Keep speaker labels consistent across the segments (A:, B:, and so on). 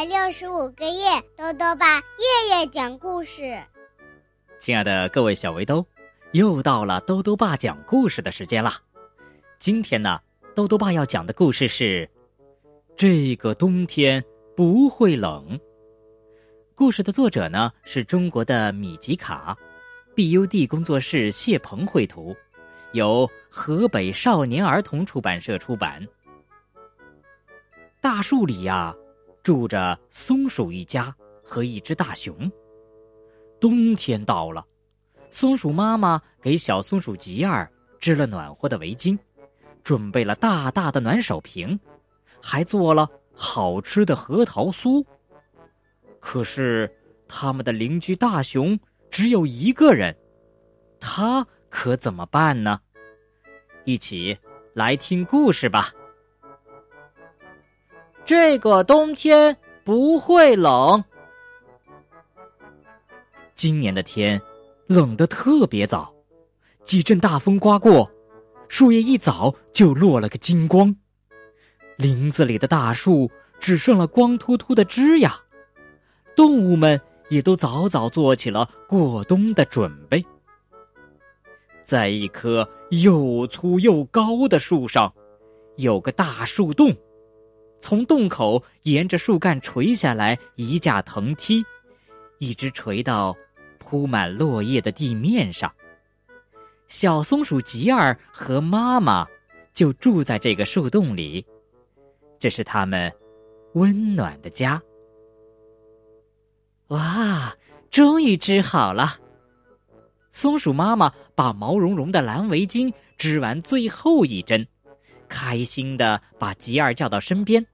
A: 百六十五个夜，豆豆爸夜夜讲故事。
B: 亲爱的各位小围兜，又到了豆豆爸讲故事的时间啦！今天呢，豆豆爸要讲的故事是：这个冬天不会冷。故事的作者呢是中国的米吉卡，BUD 工作室谢鹏绘图，由河北少年儿童出版社出版。大树里呀，住着松鼠一家和一只大熊。冬天到了，松鼠妈妈给小松鼠吉儿织了暖和的围巾，准备了大大的暖手瓶，还做了好吃的核桃酥。可是，他们的邻居大熊只有一个人，他可怎么办呢？一起来听故事吧。这个冬天不会冷。今年的天冷得特别早，几阵大风刮过，树叶一早就落了个精光，林子里的大树只剩了光秃秃的枝桠，动物们也都早早做起了过冬的准备。在一棵又粗又高的树上，有个大树洞。从洞口沿着树干垂下来一架藤梯，一直垂到铺满落叶的地面上。小松鼠吉儿和妈妈就住在这个树洞里，这是他们温暖的家。哇，终于织好了！松鼠妈妈把毛茸茸的蓝围巾织完最后一针。开心的把吉儿叫到身边，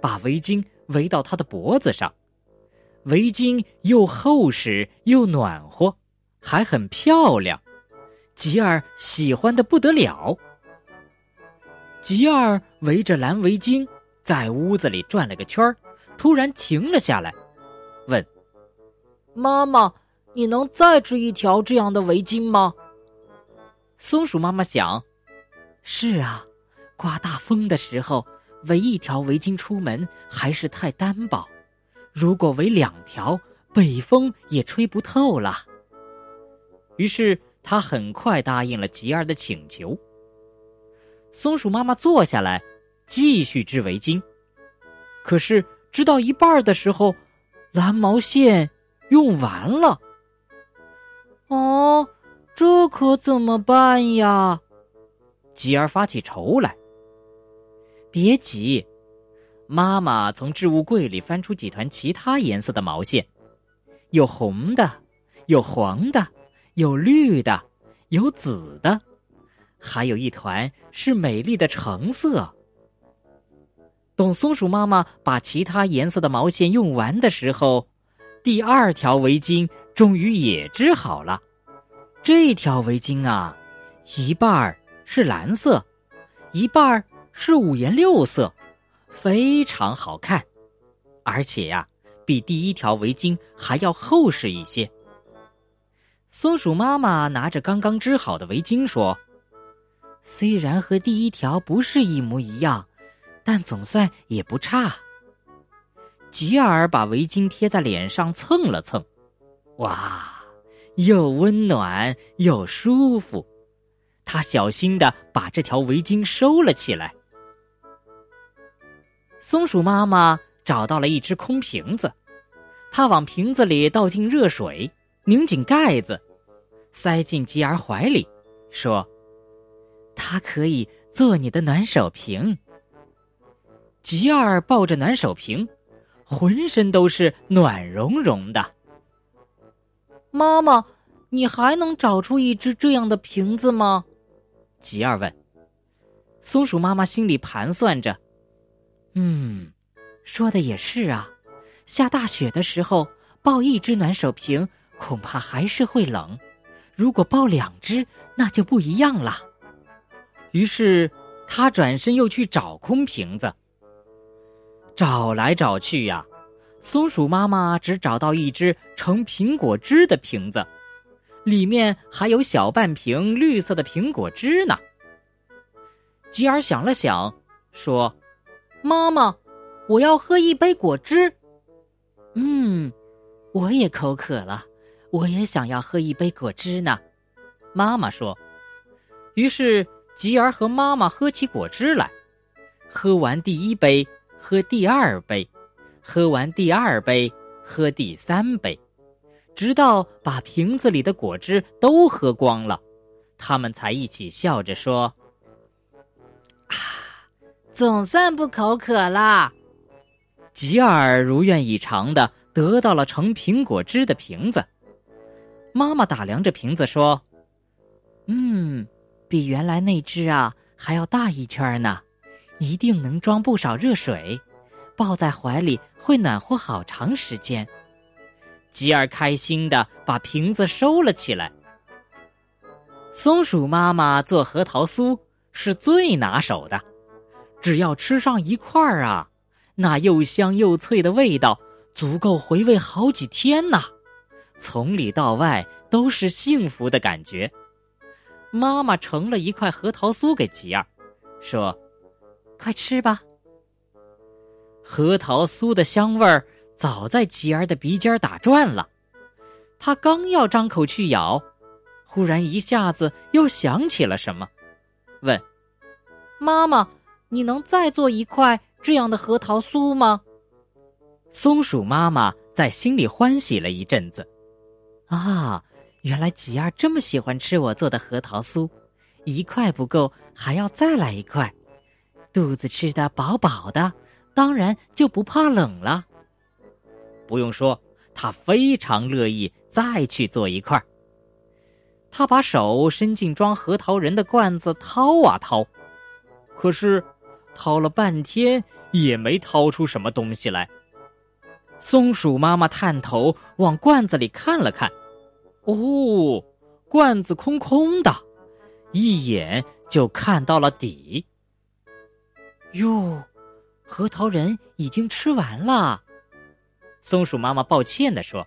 B: 把围巾围到他的脖子上。围巾又厚实又暖和，还很漂亮，吉儿喜欢的不得了。吉儿围着蓝围巾在屋子里转了个圈突然停了下来，问：“
C: 妈妈，你能再织一条这样的围巾吗？”
B: 松鼠妈妈想：“是啊。”刮大风的时候，围一条围巾出门还是太单薄。如果围两条，北风也吹不透了。于是他很快答应了吉儿的请求。松鼠妈妈坐下来，继续织围巾。可是织到一半的时候，蓝毛线用完了。
C: 哦，这可怎么办呀？
B: 吉儿发起愁来。别急，妈妈从置物柜里翻出几团其他颜色的毛线，有红的，有黄的，有绿的，有紫的，还有一团是美丽的橙色。等松鼠妈妈把其他颜色的毛线用完的时候，第二条围巾终于也织好了。这条围巾啊，一半儿是蓝色，一半儿。是五颜六色，非常好看，而且呀，比第一条围巾还要厚实一些。松鼠妈妈拿着刚刚织好的围巾说：“虽然和第一条不是一模一样，但总算也不差。”吉尔把围巾贴在脸上蹭了蹭，哇，又温暖又舒服。他小心的把这条围巾收了起来。松鼠妈妈找到了一只空瓶子，她往瓶子里倒进热水，拧紧盖子，塞进吉儿怀里，说：“它可以做你的暖手瓶。”吉儿抱着暖手瓶，浑身都是暖融融的。
C: 妈妈，你还能找出一只这样的瓶子吗？
B: 吉儿问。松鼠妈妈心里盘算着。嗯，说的也是啊。下大雪的时候，抱一只暖手瓶恐怕还是会冷；如果抱两只，那就不一样了。于是他转身又去找空瓶子。找来找去呀，松鼠妈妈只找到一只盛苹果汁的瓶子，里面还有小半瓶绿色的苹果汁呢。吉尔想了想，说。
C: 妈妈，我要喝一杯果汁，嗯，我也口渴了，我也想要喝一杯果汁呢。
B: 妈妈说。于是吉儿和妈妈喝起果汁来，喝完第一杯，喝第二杯，喝完第二杯，喝第三杯，直到把瓶子里的果汁都喝光了，他们才一起笑着说：“，
C: 总算不口渴啦。”
B: 吉尔如愿以偿的得到了盛苹果汁的瓶子。妈妈打量着瓶子说：“
C: 嗯，比原来那只啊还要大一圈呢，一定能装不少热水，抱在怀里会暖和好长时间。”
B: 吉尔开心的把瓶子收了起来。松鼠妈妈做核桃酥是最拿手的，只要吃上一块儿啊。那又香又脆的味道，足够回味好几天呢！从里到外都是幸福的感觉。妈妈盛了一块核桃酥给吉儿，说：“
C: 快吃吧。”
B: 核桃酥的香味儿早在吉儿的鼻尖打转了。他刚要张口去咬，忽然一下子又想起了什么，问：“
C: 妈妈，你能再做一块？”这样的核桃酥吗？
B: 松鼠妈妈在心里欢喜了一阵子。
C: 啊，原来吉儿这么喜欢吃我做的核桃酥，一块不够，还要再来一块，肚子吃的饱饱的，当然就不怕冷了。
B: 不用说，他非常乐意再去做一块。他把手伸进装核桃仁的罐子掏啊掏，可是。掏了半天也没掏出什么东西来。松鼠妈妈探头往罐子里看了看，哦，罐子空空的，一眼就看到了底。
C: 哟，核桃仁已经吃完了。
B: 松鼠妈妈抱歉的说：“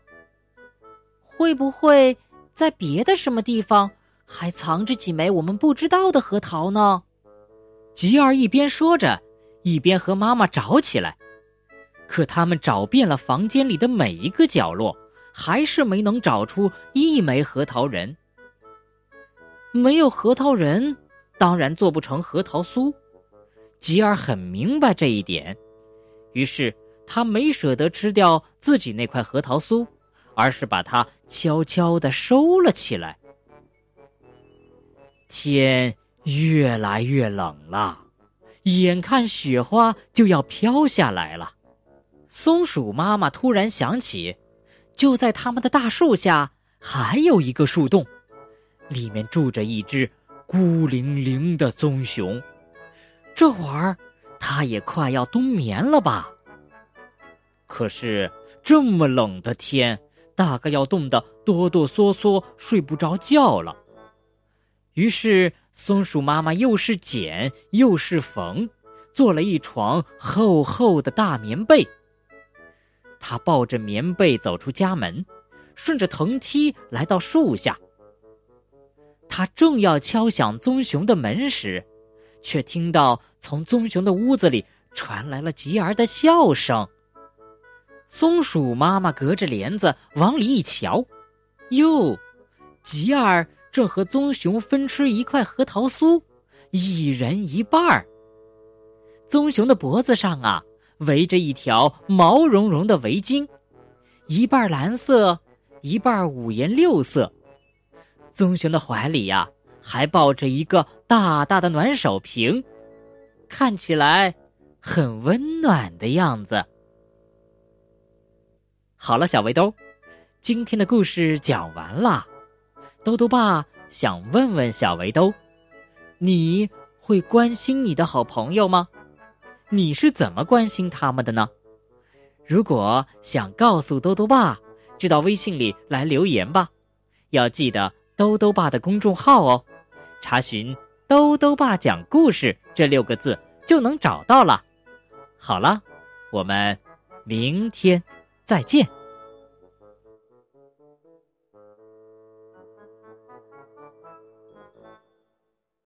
C: 会不会在别的什么地方还藏着几枚我们不知道的核桃呢？”
B: 吉儿一边说着，一边和妈妈找起来。可他们找遍了房间里的每一个角落，还是没能找出一枚核桃仁。没有核桃仁，当然做不成核桃酥。吉儿很明白这一点，于是他没舍得吃掉自己那块核桃酥，而是把它悄悄的收了起来。天。越来越冷了，眼看雪花就要飘下来了。松鼠妈妈突然想起，就在他们的大树下还有一个树洞，里面住着一只孤零零的棕熊。这会儿，它也快要冬眠了吧？可是这么冷的天，大概要冻得哆哆嗦嗦睡不着觉了。于是。松鼠妈妈又是剪又是缝，做了一床厚厚的大棉被。她抱着棉被走出家门，顺着藤梯来到树下。她正要敲响棕熊的门时，却听到从棕熊的屋子里传来了吉儿的笑声。松鼠妈妈隔着帘子往里一瞧，哟，吉儿。正和棕熊分吃一块核桃酥，一人一半儿。棕熊的脖子上啊，围着一条毛茸茸的围巾，一半蓝色，一半五颜六色。棕熊的怀里呀，还抱着一个大大的暖手瓶，看起来很温暖的样子。好了，小围兜，今天的故事讲完了。兜兜爸想问问小围兜，你会关心你的好朋友吗？你是怎么关心他们的呢？如果想告诉兜兜爸，就到微信里来留言吧。要记得兜兜爸的公众号哦，查询“兜兜爸讲故事”这六个字就能找到了。好了，我们明天再见。